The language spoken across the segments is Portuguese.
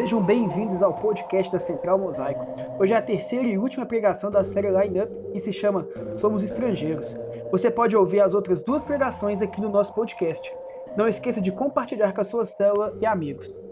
Sejam bem-vindos ao podcast da Central Mosaico. Hoje é a terceira e última pregação da série Line Up e se chama Somos Estrangeiros. Você pode ouvir as outras duas pregações aqui no nosso podcast. Não esqueça de compartilhar com a sua célula e amigos.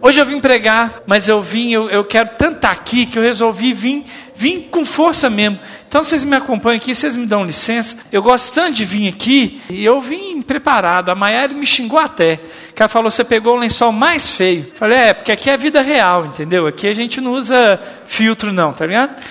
Hoje eu vim pregar, mas eu vim, eu, eu quero tanto estar aqui que eu resolvi vir, vir com força mesmo. Então vocês me acompanham aqui, vocês me dão licença. Eu gosto tanto de vir aqui e eu vim preparado. A Maiara me xingou até. Que ela falou: você pegou o lençol mais feio. Falei: é, porque aqui é vida real, entendeu? Aqui a gente não usa filtro, não, tá ligado?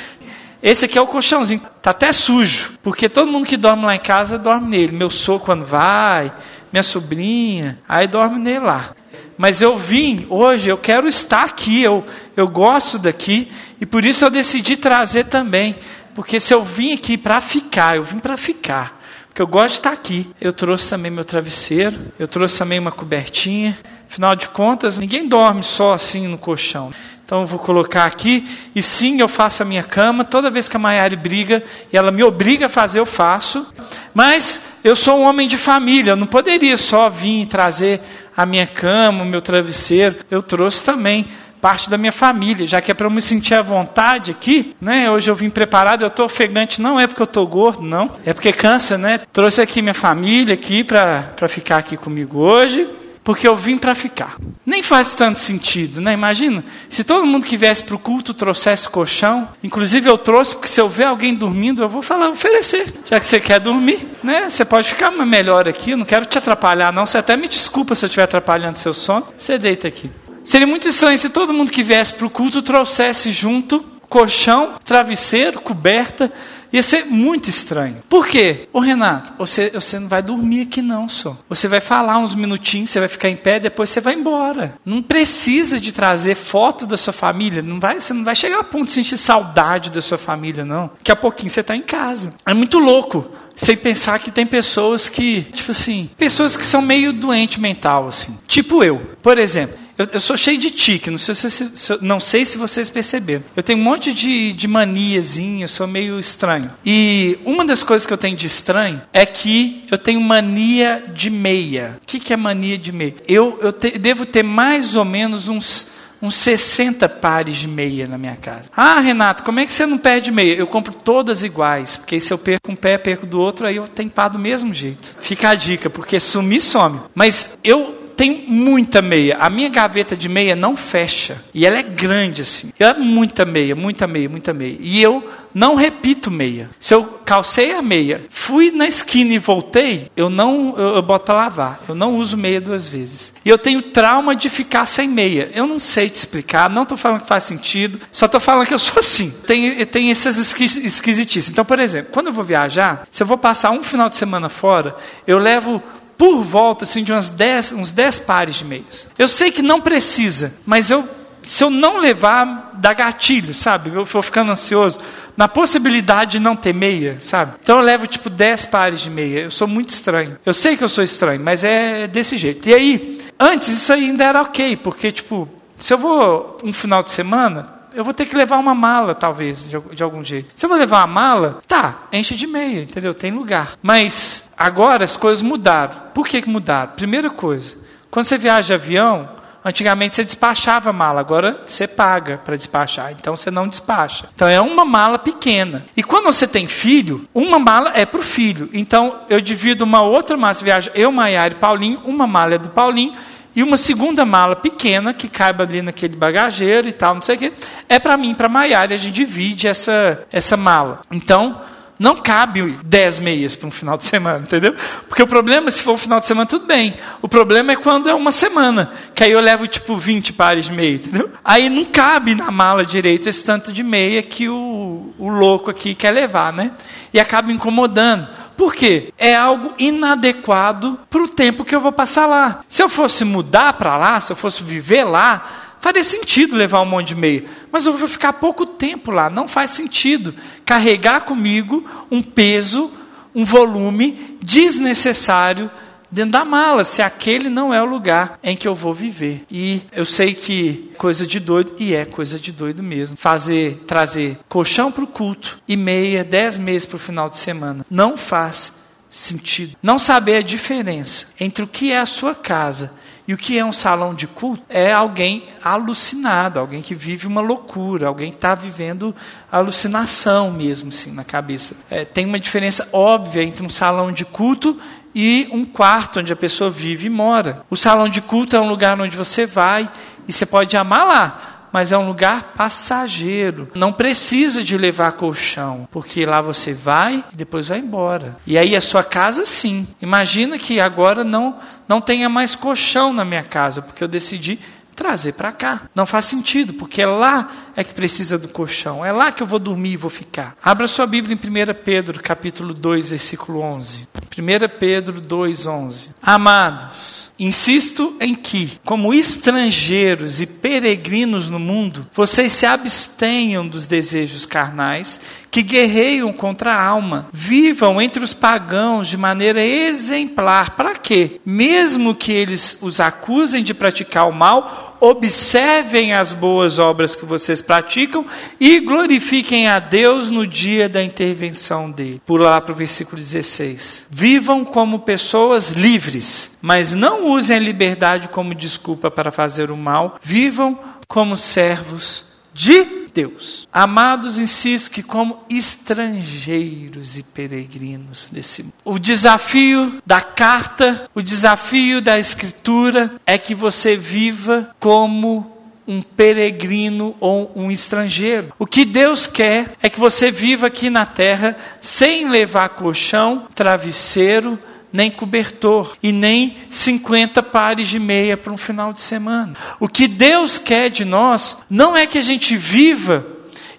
Esse aqui é o colchãozinho, tá até sujo, porque todo mundo que dorme lá em casa dorme nele. Meu sogro quando vai, minha sobrinha, aí dorme nele lá mas eu vim hoje, eu quero estar aqui, eu, eu gosto daqui, e por isso eu decidi trazer também, porque se eu vim aqui para ficar, eu vim para ficar, porque eu gosto de estar aqui. Eu trouxe também meu travesseiro, eu trouxe também uma cobertinha, afinal de contas, ninguém dorme só assim no colchão. Então eu vou colocar aqui, e sim, eu faço a minha cama, toda vez que a Maiara briga, e ela me obriga a fazer, eu faço, mas eu sou um homem de família, eu não poderia só vir e trazer a minha cama, o meu travesseiro, eu trouxe também parte da minha família, já que é para eu me sentir à vontade aqui, né? Hoje eu vim preparado, eu estou ofegante, não é porque eu estou gordo, não, é porque cansa, né? Trouxe aqui minha família aqui para ficar aqui comigo hoje porque eu vim para ficar. Nem faz tanto sentido, né? Imagina, se todo mundo que viesse para o culto trouxesse colchão, inclusive eu trouxe, porque se eu ver alguém dormindo, eu vou falar, oferecer. Já que você quer dormir, né? Você pode ficar melhor aqui, eu não quero te atrapalhar, não. Você até me desculpa se eu estiver atrapalhando seu sono. Você deita aqui. Seria muito estranho se todo mundo que viesse para o culto trouxesse junto colchão, travesseiro, coberta, Ia ser muito estranho. Por quê? Ô Renato, você, você não vai dormir aqui não, só. Você vai falar uns minutinhos, você vai ficar em pé, depois você vai embora. Não precisa de trazer foto da sua família. Não vai, você não vai chegar a ponto de sentir saudade da sua família, não. Daqui a pouquinho você está em casa. É muito louco. Sem pensar que tem pessoas que, tipo assim, pessoas que são meio doente mental, assim. Tipo eu. Por exemplo, eu, eu, sou cheio de tique, não sei, se, se, não sei se vocês perceberam. Eu tenho um monte de, de maniazinha, sou meio estranho. E uma das coisas que eu tenho de estranho é que eu tenho mania de meia. O que, que é mania de meia? Eu, eu te, devo ter mais ou menos uns uns 60 pares de meia na minha casa. Ah, Renato, como é que você não perde meia? Eu compro todas iguais, porque se eu perco um pé, perco do outro, aí eu tenho pá do mesmo jeito. Fica a dica, porque sumir some. Mas eu tem muita meia. A minha gaveta de meia não fecha. E ela é grande assim. É muita meia, muita meia, muita meia. E eu não repito meia. Se eu calcei a meia, fui na esquina e voltei, eu não eu, eu boto para lavar. Eu não uso meia duas vezes. E eu tenho trauma de ficar sem meia. Eu não sei te explicar, não estou falando que faz sentido, só estou falando que eu sou assim. Tem, tem essas esquisitices. Então, por exemplo, quando eu vou viajar, se eu vou passar um final de semana fora, eu levo por volta assim, de umas dez, uns 10 pares de meias. Eu sei que não precisa, mas eu, se eu não levar, dá gatilho, sabe? Eu vou ficando ansioso. Na possibilidade de não ter meia, sabe? Então eu levo tipo 10 pares de meia. Eu sou muito estranho. Eu sei que eu sou estranho, mas é desse jeito. E aí, antes isso ainda era ok, porque tipo, se eu vou um final de semana, eu vou ter que levar uma mala, talvez, de, de, algum jeito. Se eu vou levar uma mala, tá, enche de meia, entendeu? Tem lugar. Mas agora as coisas mudaram. Por que, mudaram? Primeira coisa, quando você viaja de avião, antigamente você despachava mala, agora você paga para despachar, então você não despacha. Então é uma mala pequena. E quando você tem filho, uma mala é para o filho. Então eu divido uma outra mala, você viaja eu, Maiara e Paulinho, uma mala é do Paulinho e uma segunda mala pequena, que caiba ali naquele bagageiro e tal, não sei o quê, é para mim, para Maiara, a gente divide essa, essa mala. Então, não cabe 10 meias para um final de semana, entendeu? Porque o problema, se for um final de semana, tudo bem. O problema é quando é uma semana, que aí eu levo tipo 20 pares de meia, entendeu? Aí não cabe na mala direito esse tanto de meia que o, o louco aqui quer levar, né? E acaba incomodando. Por quê? É algo inadequado para o tempo que eu vou passar lá. Se eu fosse mudar para lá, se eu fosse viver lá, faria sentido levar um monte de meia. Mas eu vou ficar pouco tempo lá. Não faz sentido carregar comigo um peso, um volume desnecessário dentro da mala, se aquele não é o lugar em que eu vou viver. E eu sei que coisa de doido, e é coisa de doido mesmo, fazer, trazer colchão para o culto e meia, dez meses para o final de semana, não faz sentido. Não saber a diferença entre o que é a sua casa e o que é um salão de culto? É alguém alucinado, alguém que vive uma loucura, alguém que está vivendo alucinação mesmo, assim, na cabeça. É, tem uma diferença óbvia entre um salão de culto e um quarto onde a pessoa vive e mora. O salão de culto é um lugar onde você vai e você pode amar lá, mas é um lugar passageiro. Não precisa de levar colchão, porque lá você vai e depois vai embora. E aí a sua casa sim. Imagina que agora não não tenha mais colchão na minha casa, porque eu decidi trazer para cá. Não faz sentido, porque é lá é que precisa do colchão. É lá que eu vou dormir e vou ficar. Abra sua Bíblia em 1 Pedro, capítulo 2, versículo 11. 1 Pedro 2, 11. Amados, insisto em que, como estrangeiros e peregrinos no mundo, vocês se abstenham dos desejos carnais que guerreiam contra a alma. Vivam entre os pagãos de maneira exemplar. Para quê? Mesmo que eles os acusem de praticar o mal, observem as boas obras que vocês praticam e glorifiquem a Deus no dia da intervenção dele. Pula lá para o versículo 16. Vivam como pessoas livres, mas não usem a liberdade como desculpa para fazer o mal. Vivam como servos de Deus. Amados, insisto que como estrangeiros e peregrinos desse mundo. O desafio da carta, o desafio da escritura é que você viva como um peregrino ou um estrangeiro. O que Deus quer é que você viva aqui na terra sem levar colchão, travesseiro, nem cobertor e nem 50 pares de meia para um final de semana. O que Deus quer de nós não é que a gente viva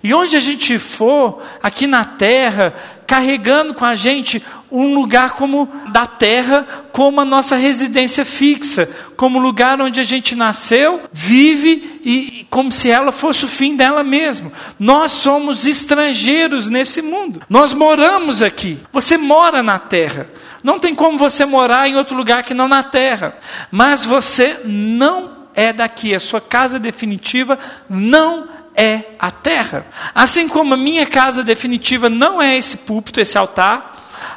e onde a gente for, aqui na terra, carregando com a gente um lugar como da terra, como a nossa residência fixa, como lugar onde a gente nasceu, vive e como se ela fosse o fim dela mesmo. Nós somos estrangeiros nesse mundo. Nós moramos aqui. Você mora na terra. Não tem como você morar em outro lugar que não na terra. Mas você não é daqui. A sua casa definitiva não é a terra. Assim como a minha casa definitiva não é esse púlpito, esse altar,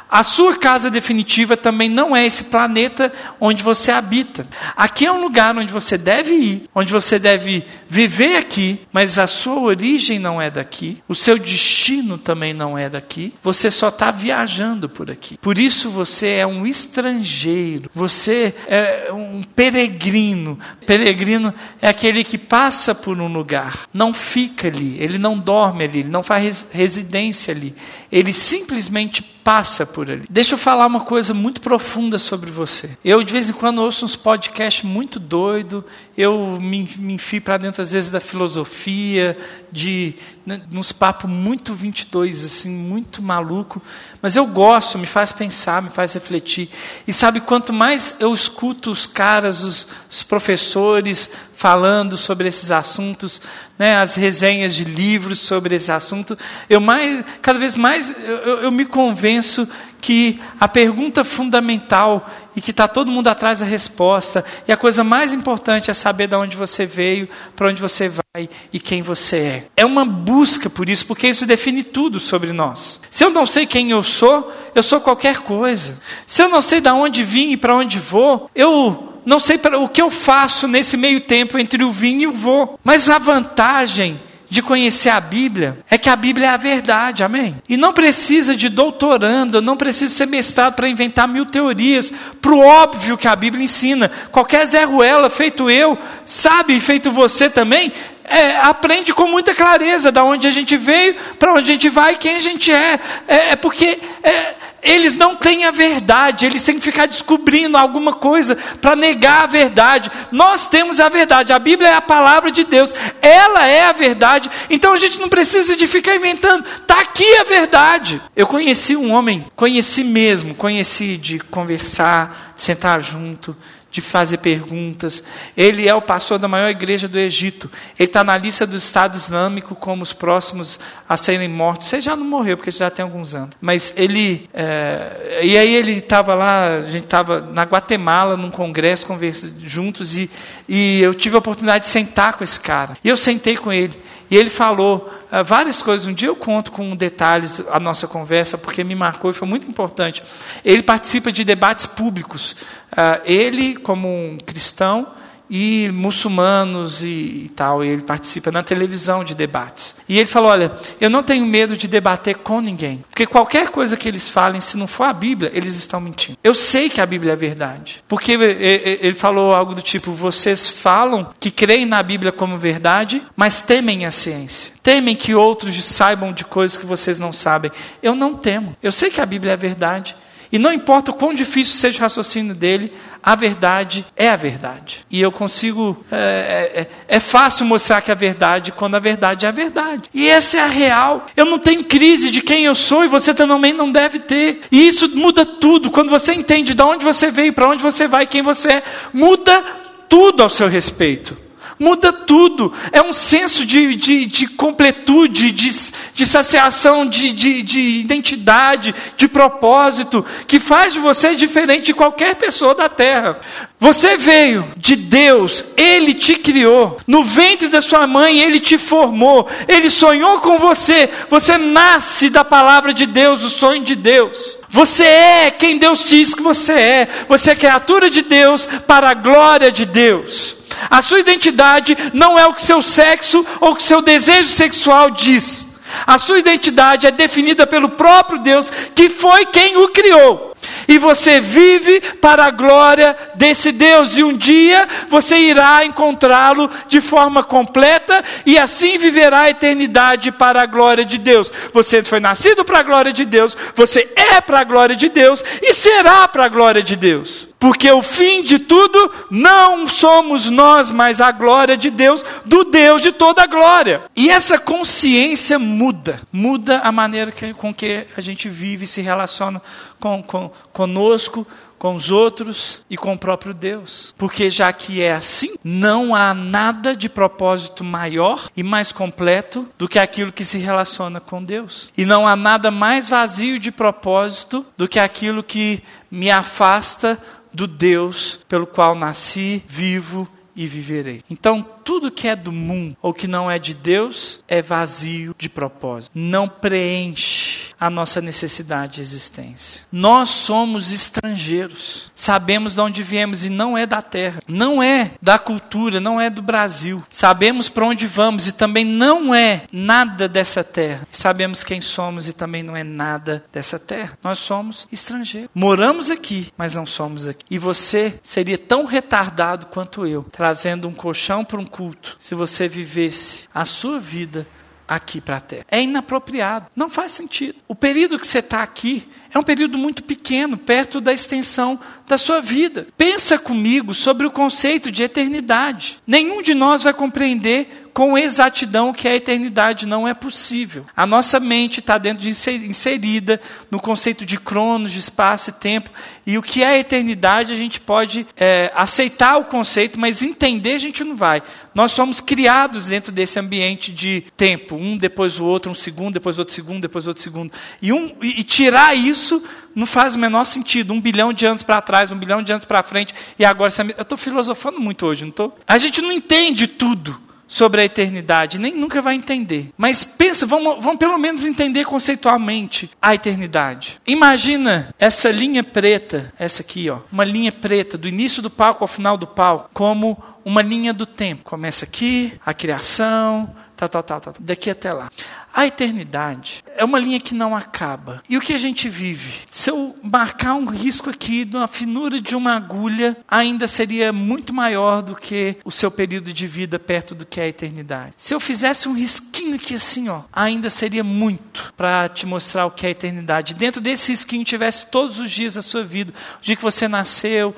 a sua casa definitiva também não é esse planeta onde você habita. Aqui é um lugar onde você deve ir, onde você deve viver aqui, mas a sua origem não é daqui, o seu destino também não é daqui, você só está viajando por aqui. Por isso você é um estrangeiro, você é um peregrino. Peregrino é aquele que passa por um lugar, não fica ali, ele não dorme ali, ele não faz residência ali, ele simplesmente passa por ali. Deixa eu falar uma coisa muito profunda sobre você. Eu, de vez em quando, ouço uns podcasts muito doido, eu me, me enfio para dentro, às vezes, da filosofia, de né, uns papos muito 22, assim, muito maluco. Mas eu gosto, me faz pensar, me faz refletir. E sabe, quanto mais eu escuto os caras, os, os professores falando sobre esses assuntos, né, as resenhas de livros sobre esse assunto, eu mais, cada vez mais eu, eu me convenço que a pergunta fundamental e que está todo mundo atrás da resposta, e a coisa mais importante é saber de onde você veio, para onde você vai e quem você é. É uma busca por isso, porque isso define tudo sobre nós. Se eu não sei quem eu sou, eu sou qualquer coisa. Se eu não sei de onde vim e para onde vou, eu não sei o que eu faço nesse meio tempo entre o vim e o vou. Mas a vantagem de conhecer a Bíblia é que a Bíblia é a verdade, amém? E não precisa de doutorando, não precisa ser mestrado para inventar mil teorias, para o óbvio que a Bíblia ensina. Qualquer Zé Ruela, feito eu, sabe, feito você também, é, aprende com muita clareza da onde a gente veio, para onde a gente vai quem a gente é. É, é porque é, eles não têm a verdade, eles têm que ficar descobrindo alguma coisa para negar a verdade. Nós temos a verdade, a Bíblia é a palavra de Deus, ela é a verdade, então a gente não precisa de ficar inventando, está aqui a verdade. Eu conheci um homem, conheci mesmo, conheci de conversar, sentar junto, de fazer perguntas. Ele é o pastor da maior igreja do Egito. Ele está na lista do Estado Islâmico como os próximos a serem mortos. Você já não morreu, porque já tem alguns anos. Mas ele. É, e aí ele estava lá, a gente estava na Guatemala, num congresso, conversando juntos, e, e eu tive a oportunidade de sentar com esse cara. E eu sentei com ele. E ele falou uh, várias coisas. Um dia eu conto com detalhes a nossa conversa, porque me marcou e foi muito importante. Ele participa de debates públicos. Uh, ele, como um cristão, e muçulmanos e, e, tal, e ele participa na televisão de debates. E ele falou: Olha, eu não tenho medo de debater com ninguém, porque qualquer coisa que eles falem, se não for a Bíblia, eles estão mentindo. Eu sei que a Bíblia é verdade, porque ele falou algo do tipo: Vocês falam que creem na Bíblia como verdade, mas temem a ciência, temem que outros saibam de coisas que vocês não sabem. Eu não temo, eu sei que a Bíblia é verdade. E não importa o quão difícil seja o raciocínio dele, a verdade é a verdade. E eu consigo. É, é, é, fácil mostrar que a verdade quando a verdade é a verdade. E essa é a real. Eu não tenho crise de quem eu sou e você também não deve ter. E isso muda tudo. Quando você entende de onde você veio, para onde você vai, quem você é, muda tudo ao seu respeito. Muda tudo. É um senso de, de, de completude, de, de saciação, de, de, de identidade, de propósito, que faz de você diferente de qualquer pessoa da terra. Você veio de Deus, Ele te criou. No ventre da sua mãe, Ele te formou. Ele sonhou com você. Você nasce da palavra de Deus, o sonho de Deus. Você é quem Deus diz que você é. Você é criatura de Deus para a glória de Deus. A sua identidade não é o que seu sexo ou o que seu desejo sexual diz. A sua identidade é definida pelo próprio Deus, que foi quem o criou. E você vive para a glória desse Deus, e um dia você irá encontrá-lo de forma completa, e assim viverá a eternidade para a glória de Deus. Você foi nascido para a glória de Deus, você é para a glória de Deus, e será para a glória de Deus. Porque o fim de tudo não somos nós, mas a glória de Deus, do Deus de toda a glória. E essa consciência muda, muda a maneira que, com que a gente vive e se relaciona com, com, conosco, com os outros e com o próprio Deus. Porque já que é assim, não há nada de propósito maior e mais completo do que aquilo que se relaciona com Deus. E não há nada mais vazio de propósito do que aquilo que me afasta do Deus pelo qual nasci, vivo e viverei. Então, tudo que é do mundo ou que não é de Deus é vazio de propósito, não preenche a nossa necessidade de existência. Nós somos estrangeiros, sabemos de onde viemos e não é da terra, não é da cultura, não é do Brasil. Sabemos para onde vamos e também não é nada dessa terra. Sabemos quem somos e também não é nada dessa terra. Nós somos estrangeiros. Moramos aqui, mas não somos aqui. E você seria tão retardado quanto eu, trazendo um colchão para um culto se você vivesse a sua vida aqui para a terra. É inapropriado, não faz sentido. O período que você está aqui é um período muito pequeno, perto da extensão da sua vida. Pensa comigo sobre o conceito de eternidade. Nenhum de nós vai compreender com exatidão que a eternidade não é possível. A nossa mente está dentro de inserida no conceito de cronos, de espaço e tempo. E o que é a eternidade, a gente pode é, aceitar o conceito, mas entender a gente não vai. Nós somos criados dentro desse ambiente de tempo, um depois o outro, um segundo, depois outro segundo, depois outro segundo. E, um, e tirar isso não faz o menor sentido. Um bilhão de anos para trás, um bilhão de anos para frente, e agora. Eu estou filosofando muito hoje, não estou? A gente não entende tudo sobre a eternidade, nem nunca vai entender. Mas pensa, vamos, vamos pelo menos entender conceitualmente a eternidade. Imagina essa linha preta, essa aqui, ó, uma linha preta do início do palco ao final do palco, como uma linha do tempo. Começa aqui, a criação, tal, tal, tal, tal, daqui até lá. A eternidade é uma linha que não acaba. E o que a gente vive? Se eu marcar um risco aqui na finura de uma agulha, ainda seria muito maior do que o seu período de vida perto do que é a eternidade. Se eu fizesse um risquinho aqui assim, ó, ainda seria muito para te mostrar o que é a eternidade. Dentro desse risquinho tivesse todos os dias da sua vida, o dia que você nasceu,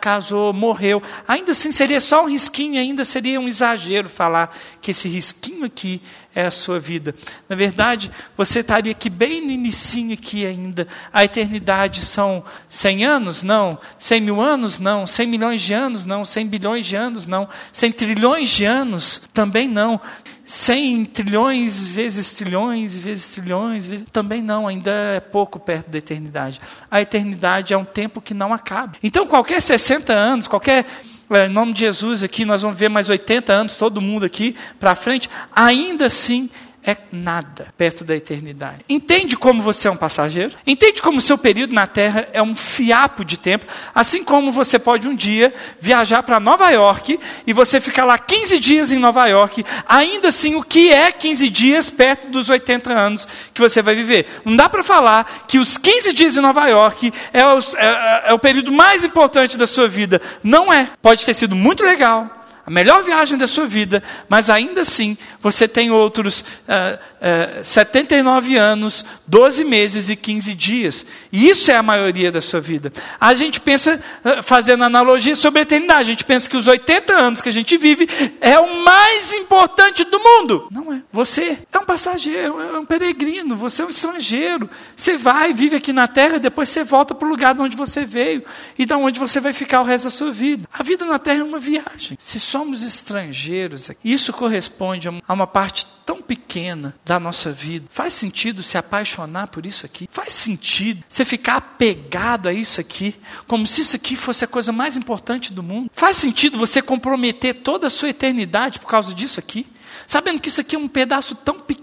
casou, morreu, ainda assim seria só um risquinho, ainda seria um exagero falar que esse risquinho aqui é a sua vida. Na verdade, você estaria aqui bem no inicinho aqui ainda. A eternidade são 100 anos? Não. 100 mil anos? Não. 100 milhões de anos? Não. 100 bilhões de anos? Não. 100 trilhões de anos? Também não. 100 trilhões vezes trilhões vezes trilhões vezes... também não, ainda é pouco perto da eternidade. A eternidade é um tempo que não acaba. Então, qualquer 60 anos, qualquer em nome de Jesus aqui, nós vamos ver mais 80 anos, todo mundo aqui para frente, ainda assim é nada perto da eternidade. Entende como você é um passageiro? Entende como o seu período na Terra é um fiapo de tempo? Assim como você pode um dia viajar para Nova York e você ficar lá 15 dias em Nova York, ainda assim, o que é 15 dias perto dos 80 anos que você vai viver? Não dá para falar que os 15 dias em Nova York é o, é, é o período mais importante da sua vida. Não é. Pode ter sido muito legal a melhor viagem da sua vida, mas ainda assim você tem outros uh, uh, 79 anos, 12 meses e 15 dias. E isso é a maioria da sua vida. A gente pensa, uh, fazendo analogia sobre a eternidade, a gente pensa que os 80 anos que a gente vive é o mais importante do mundo. Não é. Você é um passageiro, é um peregrino, você é um estrangeiro. Você vai, vive aqui na terra, depois você volta para o lugar de onde você veio e da onde você vai ficar o resto da sua vida. A vida na terra é uma viagem. Se somos estrangeiros, isso corresponde a uma parte tão pequena da nossa vida. Faz sentido se apaixonar por isso aqui? Faz sentido você ficar apegado a isso aqui, como se isso aqui fosse a coisa mais importante do mundo? Faz sentido você comprometer toda a sua eternidade por causa disso aqui? Sabendo que isso aqui é um pedaço tão pequeno,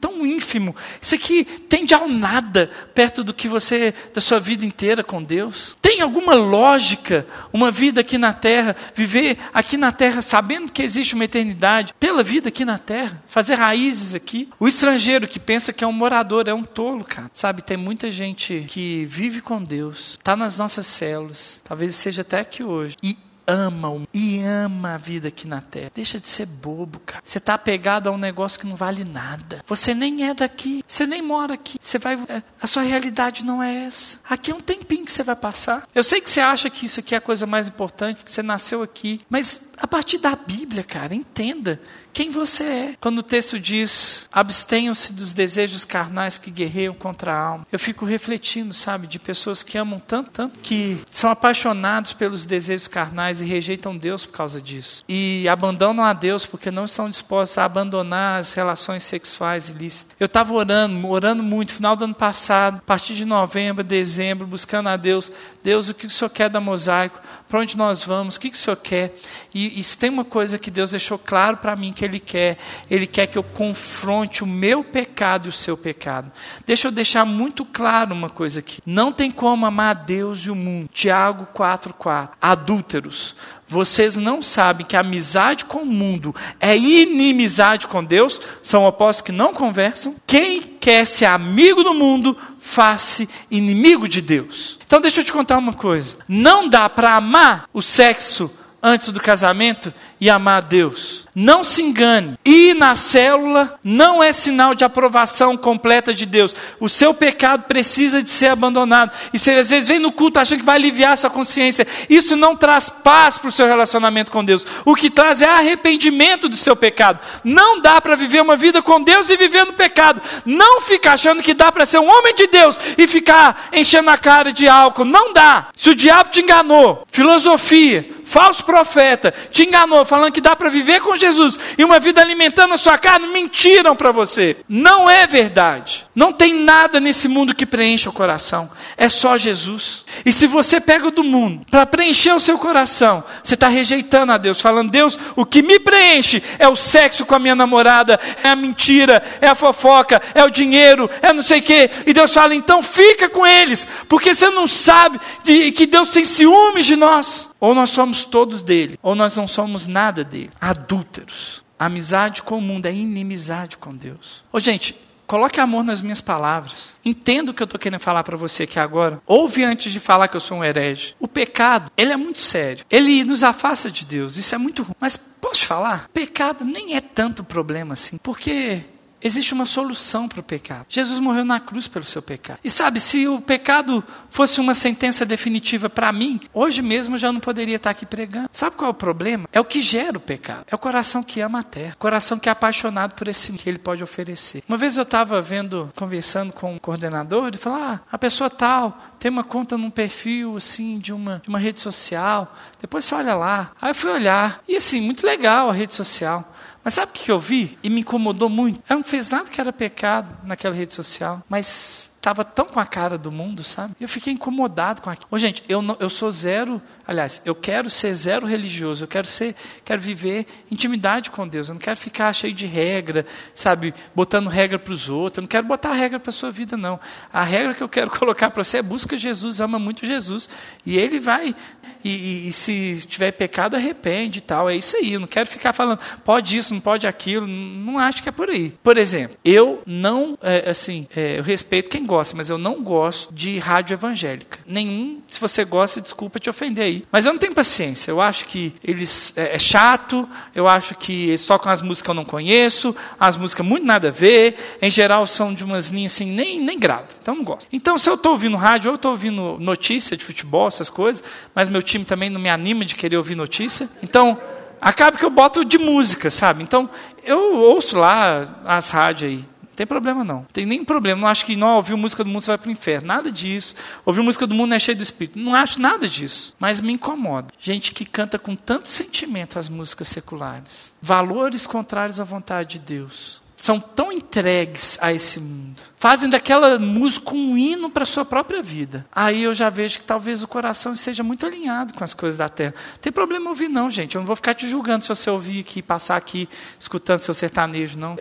tão ínfimo, isso aqui tende ao nada perto do que você, da sua vida inteira com Deus. Tem alguma lógica uma vida aqui na terra, viver aqui na terra sabendo que existe uma eternidade, pela vida aqui na terra, fazer raízes aqui? O estrangeiro que pensa que é um morador é um tolo, cara. Sabe, tem muita gente que vive com Deus, está nas nossas células, talvez seja até aqui hoje, e ama e ama a vida aqui na terra. Deixa de ser bobo, cara. Você está apegado a um negócio que não vale nada. Você nem é daqui, você nem mora aqui. Você vai, é, a sua realidade não é essa. Aqui é um tempinho que você vai passar. Eu sei que você acha que isso aqui é a coisa mais importante, que você nasceu aqui, mas a partir da Bíblia, cara, entenda quem você é. Quando o texto diz: abstenham-se dos desejos carnais que guerreiam contra a alma. Eu fico refletindo, sabe, de pessoas que amam tanto, tanto, que são apaixonados pelos desejos carnais e rejeitam Deus por causa disso. E abandonam a Deus porque não estão dispostos a abandonar as relações sexuais ilícitas. Eu estava orando, orando muito, final do ano passado, a partir de novembro, dezembro, buscando a Deus. Deus, o que o Senhor quer da mosaico? Para onde nós vamos? O que o Senhor quer? E, e se tem uma coisa que Deus deixou claro para mim, que Ele quer. Ele quer que eu confronte o meu pecado e o seu pecado. Deixa eu deixar muito claro uma coisa aqui. Não tem como amar a Deus e o mundo. Tiago 4,4. Adúlteros. Vocês não sabem que amizade com o mundo é inimizade com Deus? São opostos que não conversam? Quem quer ser amigo do mundo, faz-se inimigo de Deus. Então deixa eu te contar uma coisa. Não dá para amar o sexo antes do casamento e amar a Deus. Não se engane. Ir na célula não é sinal de aprovação completa de Deus. O seu pecado precisa de ser abandonado. E você às vezes vem no culto achando que vai aliviar sua consciência. Isso não traz paz para o seu relacionamento com Deus. O que traz é arrependimento do seu pecado. Não dá para viver uma vida com Deus e viver no pecado. Não fica achando que dá para ser um homem de Deus e ficar enchendo a cara de álcool. Não dá. Se o diabo te enganou, filosofia, falso profeta, te enganou, falando que dá para viver com Jesus e uma vida alimentando a sua carne, mentiram para você. Não é verdade. Não tem nada nesse mundo que preencha o coração. É só Jesus. E se você pega o do mundo para preencher o seu coração, você está rejeitando a Deus, falando: Deus, o que me preenche é o sexo com a minha namorada, é a mentira, é a fofoca, é o dinheiro, é não sei o quê. E Deus fala: então fica com eles, porque você não sabe de, que Deus tem ciúmes de nós. Ou nós somos todos dele, ou nós não somos nada dele. Adúlteros. amizade com o mundo é inimizade com Deus. Ô, gente, coloque amor nas minhas palavras. Entenda o que eu estou querendo falar para você aqui agora. Ouve antes de falar que eu sou um herege. O pecado, ele é muito sério. Ele nos afasta de Deus. Isso é muito ruim. Mas posso falar? Pecado nem é tanto problema assim. Porque Existe uma solução para o pecado. Jesus morreu na cruz pelo seu pecado. E sabe, se o pecado fosse uma sentença definitiva para mim, hoje mesmo eu já não poderia estar aqui pregando. Sabe qual é o problema? É o que gera o pecado. É o coração que ama a terra. O coração que é apaixonado por esse que ele pode oferecer. Uma vez eu estava vendo, conversando com um coordenador, ele falou: ah, a pessoa tal tem uma conta num perfil assim de uma, de uma rede social. Depois você olha lá. Aí eu fui olhar. E assim, muito legal a rede social. Mas sabe o que eu vi? E me incomodou muito. Ela não fez nada que era pecado naquela rede social, mas estava tão com a cara do mundo, sabe? Eu fiquei incomodado com aquilo. Ô, gente, eu, não, eu sou zero, aliás, eu quero ser zero religioso, eu quero ser, quero viver intimidade com Deus, eu não quero ficar cheio de regra, sabe, botando regra para os outros, eu não quero botar regra para a sua vida, não. A regra que eu quero colocar para você é busca Jesus, ama muito Jesus, e Ele vai, e, e, e se tiver pecado, arrepende e tal, é isso aí, eu não quero ficar falando, pode isso, não pode aquilo, não acho que é por aí. Por exemplo, eu não, é, assim, é, eu respeito quem gosta, mas eu não gosto de rádio evangélica. Nenhum, se você gosta, desculpa te ofender aí. Mas eu não tenho paciência. Eu acho que eles é, é chato, eu acho que eles tocam as músicas que eu não conheço, as músicas muito nada a ver, em geral são de umas linhas assim, nem, nem grado. Então não gosto. Então, se eu estou ouvindo rádio, ou eu estou ouvindo notícia de futebol, essas coisas, mas meu time também não me anima de querer ouvir notícia. Então, acaba que eu boto de música, sabe? Então, eu ouço lá as rádios aí. Não tem problema não. Tem nem problema. Não acho que não ouvir música do mundo você vai para o inferno. Nada disso. Ouvir música do mundo é cheio do espírito. Não acho nada disso. Mas me incomoda. Gente que canta com tanto sentimento as músicas seculares. Valores contrários à vontade de Deus são tão entregues a esse mundo, fazem daquela música um hino para a sua própria vida. Aí eu já vejo que talvez o coração esteja muito alinhado com as coisas da terra. Não tem problema ouvir, não, gente. Eu não vou ficar te julgando se você ouvir aqui, passar aqui, escutando seu sertanejo, não.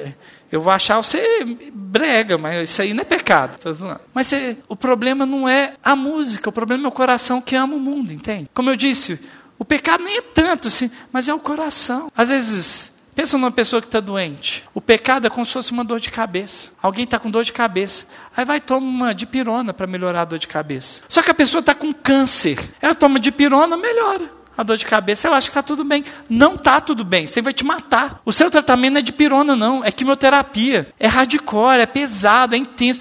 Eu vou achar você brega, mas isso aí não é pecado. Mas você, o problema não é a música, o problema é o coração que ama o mundo, entende? Como eu disse, o pecado nem é tanto assim, mas é o coração. Às vezes Pensa numa pessoa que está doente. O pecado é como se fosse uma dor de cabeça. Alguém está com dor de cabeça. Aí vai tomar uma dipirona para melhorar a dor de cabeça. Só que a pessoa está com câncer. Ela toma dipirona, melhora a dor de cabeça, eu acho que está tudo bem. Não está tudo bem, você vai te matar. O seu tratamento não é de pirona, não, é quimioterapia. É hardcore, é pesado, é intenso.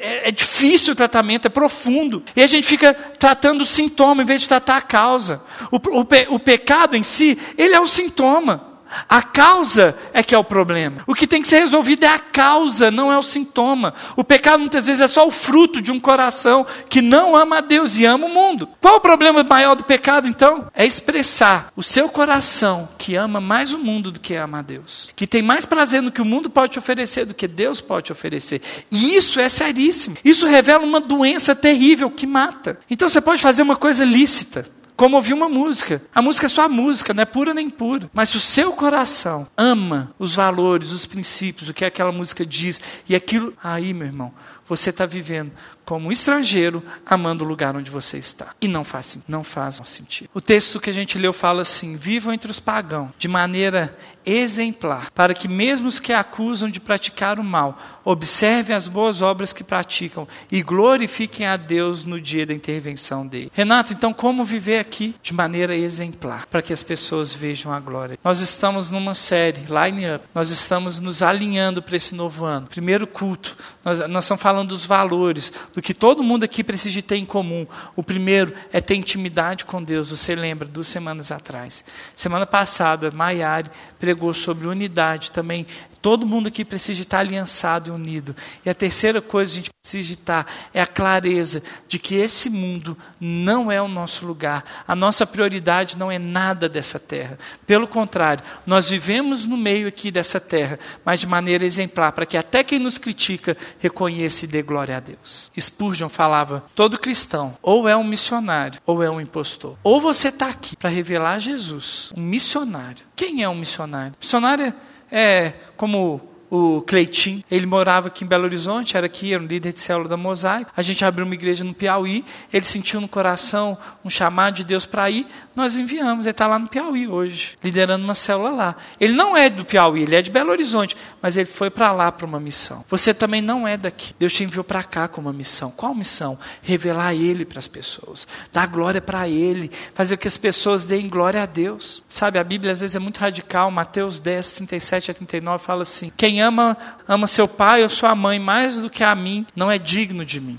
é, é difícil o tratamento, é profundo. E a gente fica tratando o sintoma em vez de tratar a causa. O, o, o pecado em si, ele é o sintoma. A causa é que é o problema. O que tem que ser resolvido é a causa, não é o sintoma. O pecado muitas vezes é só o fruto de um coração que não ama a Deus e ama o mundo. Qual o problema maior do pecado então? É expressar o seu coração que ama mais o mundo do que ama a Deus. Que tem mais prazer no que o mundo pode te oferecer do que Deus pode te oferecer. E isso é seríssimo. Isso revela uma doença terrível que mata. Então você pode fazer uma coisa lícita como ouvir uma música. A música é só a música, não é pura nem pura. Mas se o seu coração ama os valores, os princípios, o que aquela música diz, e aquilo. Aí, meu irmão, você está vivendo como estrangeiro amando o lugar onde você está. E não faz, não faz sentido. O texto que a gente leu fala assim: vivam entre os pagãos de maneira exemplar, para que mesmo os que acusam de praticar o mal observem as boas obras que praticam e glorifiquem a Deus no dia da intervenção dele. Renato, então como viver aqui de maneira exemplar, para que as pessoas vejam a glória? Nós estamos numa série, Line Up, nós estamos nos alinhando para esse novo ano. Primeiro culto, nós, nós estamos falando dos valores, do que todo mundo aqui precisa ter em comum. O primeiro é ter intimidade com Deus. Você lembra, duas semanas atrás. Semana passada, Maiari pregou sobre unidade também. Todo mundo aqui precisa estar aliançado e unido. E a terceira coisa que a gente precisa estar é a clareza de que esse mundo não é o nosso lugar. A nossa prioridade não é nada dessa terra. Pelo contrário, nós vivemos no meio aqui dessa terra, mas de maneira exemplar, para que até quem nos critica reconheça e dê glória a Deus. Spurgeon falava: todo cristão ou é um missionário ou é um impostor. Ou você está aqui para revelar Jesus, um missionário. Quem é um missionário? Missionário é como o Cleitinho, ele morava aqui em Belo Horizonte, era aqui, era um líder de célula da Mosaico. A gente abriu uma igreja no Piauí, ele sentiu no coração um chamado de Deus para ir, nós enviamos, ele está lá no Piauí hoje, liderando uma célula lá. Ele não é do Piauí, ele é de Belo Horizonte, mas ele foi para lá para uma missão. Você também não é daqui. Deus te enviou para cá com uma missão. Qual missão? Revelar Ele para as pessoas, dar glória para Ele, fazer com que as pessoas deem glória a Deus. Sabe, a Bíblia às vezes é muito radical, Mateus 10, 37 a 39 fala assim: quem ama, ama seu pai ou sua mãe mais do que a mim, não é digno de mim.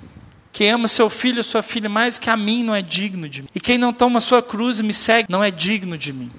Quem ama seu filho ou sua filha mais que a mim não é digno de mim. E quem não toma sua cruz e me segue não é digno de mim.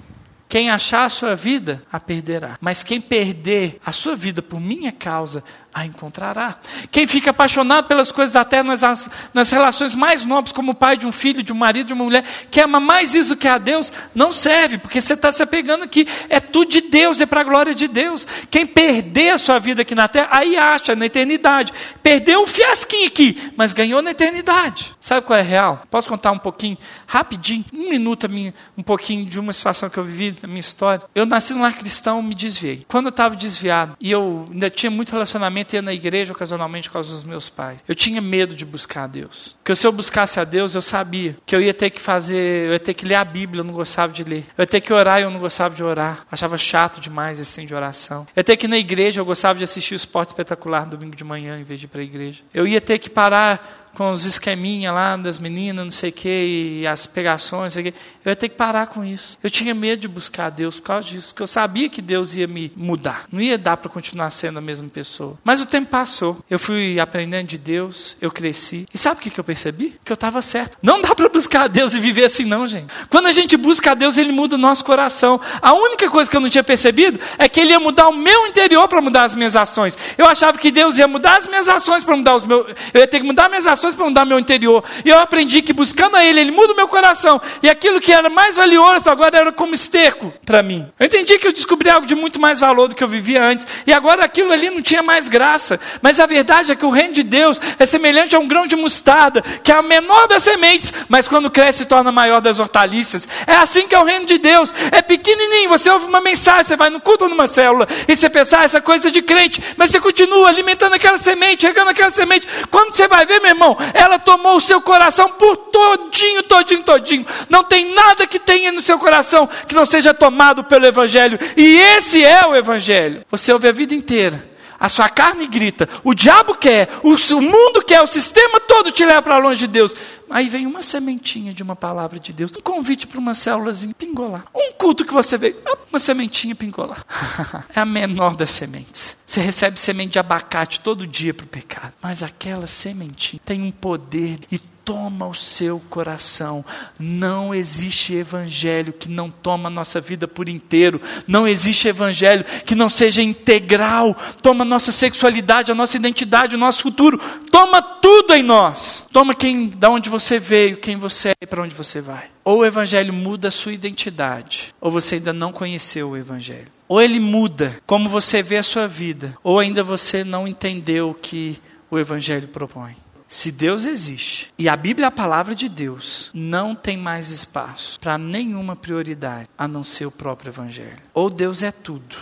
Quem achar a sua vida, a perderá. Mas quem perder a sua vida por minha causa, a encontrará. Quem fica apaixonado pelas coisas da terra, nas, nas relações mais nobres, como o pai de um filho, de um marido, de uma mulher, que ama mais isso que a Deus, não serve, porque você está se apegando aqui. É tudo de Deus, é para a glória de Deus. Quem perder a sua vida aqui na terra, aí acha na eternidade. Perdeu um fiasquinho aqui, mas ganhou na eternidade. Sabe qual é real? Posso contar um pouquinho, rapidinho, um minuto, um pouquinho de uma situação que eu vivi na minha história? Eu nasci num lar cristão, me desviei. Quando eu estava desviado, e eu ainda tinha muito relacionamento ia na igreja ocasionalmente por causa dos meus pais. Eu tinha medo de buscar a Deus. Porque se eu buscasse a Deus, eu sabia que eu ia ter que fazer, eu ia ter que ler a Bíblia, eu não gostava de ler. Eu ia ter que orar, eu não gostava de orar. Achava chato demais esse tempo de oração. Eu ia ter que ir na igreja, eu gostava de assistir o esporte espetacular domingo de manhã em vez de ir para a igreja. Eu ia ter que parar com os esqueminha lá das meninas, não sei o quê, e as pegações, não sei o quê. Eu ia ter que parar com isso. Eu tinha medo de buscar Deus por causa disso, porque eu sabia que Deus ia me mudar. Não ia dar para continuar sendo a mesma pessoa. Mas o tempo passou. Eu fui aprendendo de Deus, eu cresci. E sabe o que eu percebi? Que eu estava certo. Não dá para buscar a Deus e viver assim, não, gente. Quando a gente busca a Deus, Ele muda o nosso coração. A única coisa que eu não tinha percebido é que Ele ia mudar o meu interior para mudar as minhas ações. Eu achava que Deus ia mudar as minhas ações para mudar os meus. Eu ia ter que mudar minhas ações para mudar meu interior. E eu aprendi que buscando a Ele, Ele muda o meu coração. E aquilo que era mais valioso agora era como esterco para mim. Eu entendi que eu descobri algo de muito mais valor do que eu vivia antes. E agora aquilo ali não tinha mais graça. Mas a verdade é que o reino de Deus é semelhante a um grão de mostarda, que é a menor das sementes, mas quando cresce se torna maior das hortaliças. É assim que é o reino de Deus. É pequenininho. Você ouve uma mensagem, você vai no culto ou numa célula, e você pensa, ah, essa coisa de crente. Mas você continua alimentando aquela semente, regando aquela semente. Quando você vai ver, meu irmão, ela tomou o seu coração por todinho, todinho, todinho. Não tem nada que tenha no seu coração que não seja tomado pelo Evangelho. E esse é o Evangelho. Você ouve a vida inteira. A sua carne grita, o diabo quer, o, o mundo quer, o sistema todo te leva para longe de Deus. Aí vem uma sementinha de uma palavra de Deus, um convite para uma célulazinha, pingou lá. Um culto que você vê, uma sementinha pingou lá. é a menor das sementes. Você recebe semente de abacate todo dia para o pecado. Mas aquela sementinha tem um poder e toma o seu coração. Não existe evangelho que não toma a nossa vida por inteiro. Não existe evangelho que não seja integral. Toma a nossa sexualidade, a nossa identidade, o nosso futuro. Toma tudo em nós. Toma quem, da onde você veio, quem você é e para onde você vai. Ou o evangelho muda a sua identidade, ou você ainda não conheceu o evangelho. Ou ele muda como você vê a sua vida, ou ainda você não entendeu o que o evangelho propõe. Se Deus existe e a Bíblia é a palavra de Deus, não tem mais espaço para nenhuma prioridade a não ser o próprio Evangelho. Ou Deus é tudo,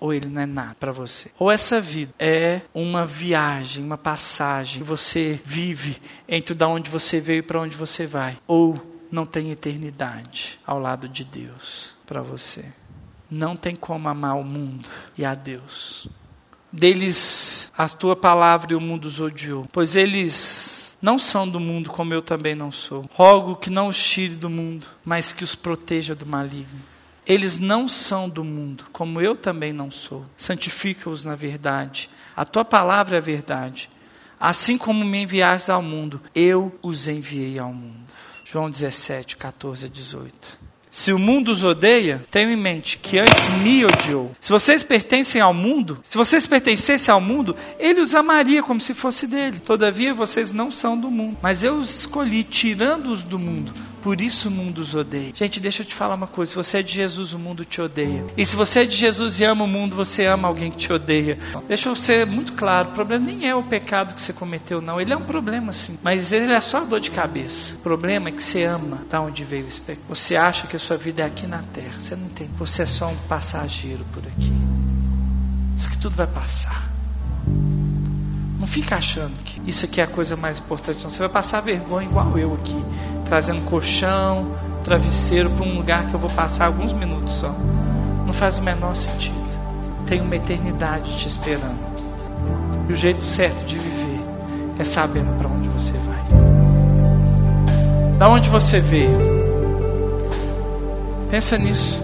ou ele não é nada para você. Ou essa vida é uma viagem, uma passagem que você vive entre da onde você veio e para onde você vai. Ou não tem eternidade ao lado de Deus para você. Não tem como amar o mundo e a Deus deles a tua palavra e o mundo os odiou, pois eles não são do mundo como eu também não sou. Rogo que não os tire do mundo, mas que os proteja do maligno. Eles não são do mundo, como eu também não sou. Santifica-os na verdade. A tua palavra é a verdade. Assim como me enviaste ao mundo, eu os enviei ao mundo. João 17, 14 a 18. Se o mundo os odeia, tenham em mente que antes me odiou. Se vocês pertencem ao mundo, se vocês pertencessem ao mundo, ele os amaria como se fosse dele. Todavia, vocês não são do mundo. Mas eu os escolhi, tirando-os do mundo por isso o mundo os odeia. Gente, deixa eu te falar uma coisa: se você é de Jesus, o mundo te odeia. E se você é de Jesus e ama o mundo, você ama alguém que te odeia. Deixa eu ser muito claro: o problema nem é o pecado que você cometeu, não. Ele é um problema sim, mas ele é só dor de cabeça. O problema é que você ama da onde veio esse pecado. Você acha que a sua vida é aqui na terra. Você não entende. Você é só um passageiro por aqui. Isso que tudo vai passar. Não fica achando que isso aqui é a coisa mais importante, não. Você vai passar vergonha igual eu aqui trazendo colchão, travesseiro para um lugar que eu vou passar alguns minutos só. Não faz o menor sentido. Tem uma eternidade te esperando. E o jeito certo de viver é sabendo para onde você vai. Da onde você veio? Pensa nisso.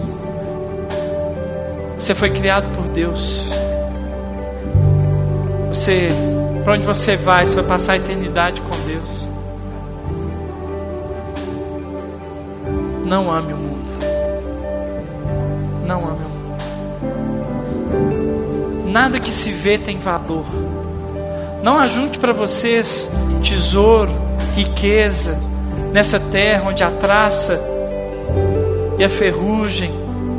Você foi criado por Deus. Você, para onde você vai, você vai passar a eternidade com Deus. Não ame o mundo. Não ame o mundo. nada que se vê tem valor. Não ajunte para vocês tesouro, riqueza nessa terra onde a traça e a ferrugem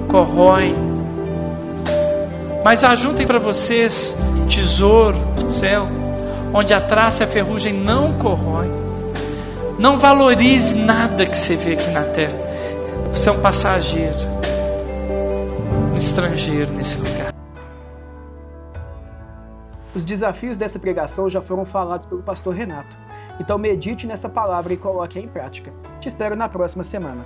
corroem. Mas ajuntem para vocês tesouro do céu, onde a traça e a ferrugem não corroem. Não valorize nada que você vê aqui na terra. Você é um passageiro, um estrangeiro nesse lugar. Os desafios dessa pregação já foram falados pelo pastor Renato. Então medite nessa palavra e coloque-a em prática. Te espero na próxima semana.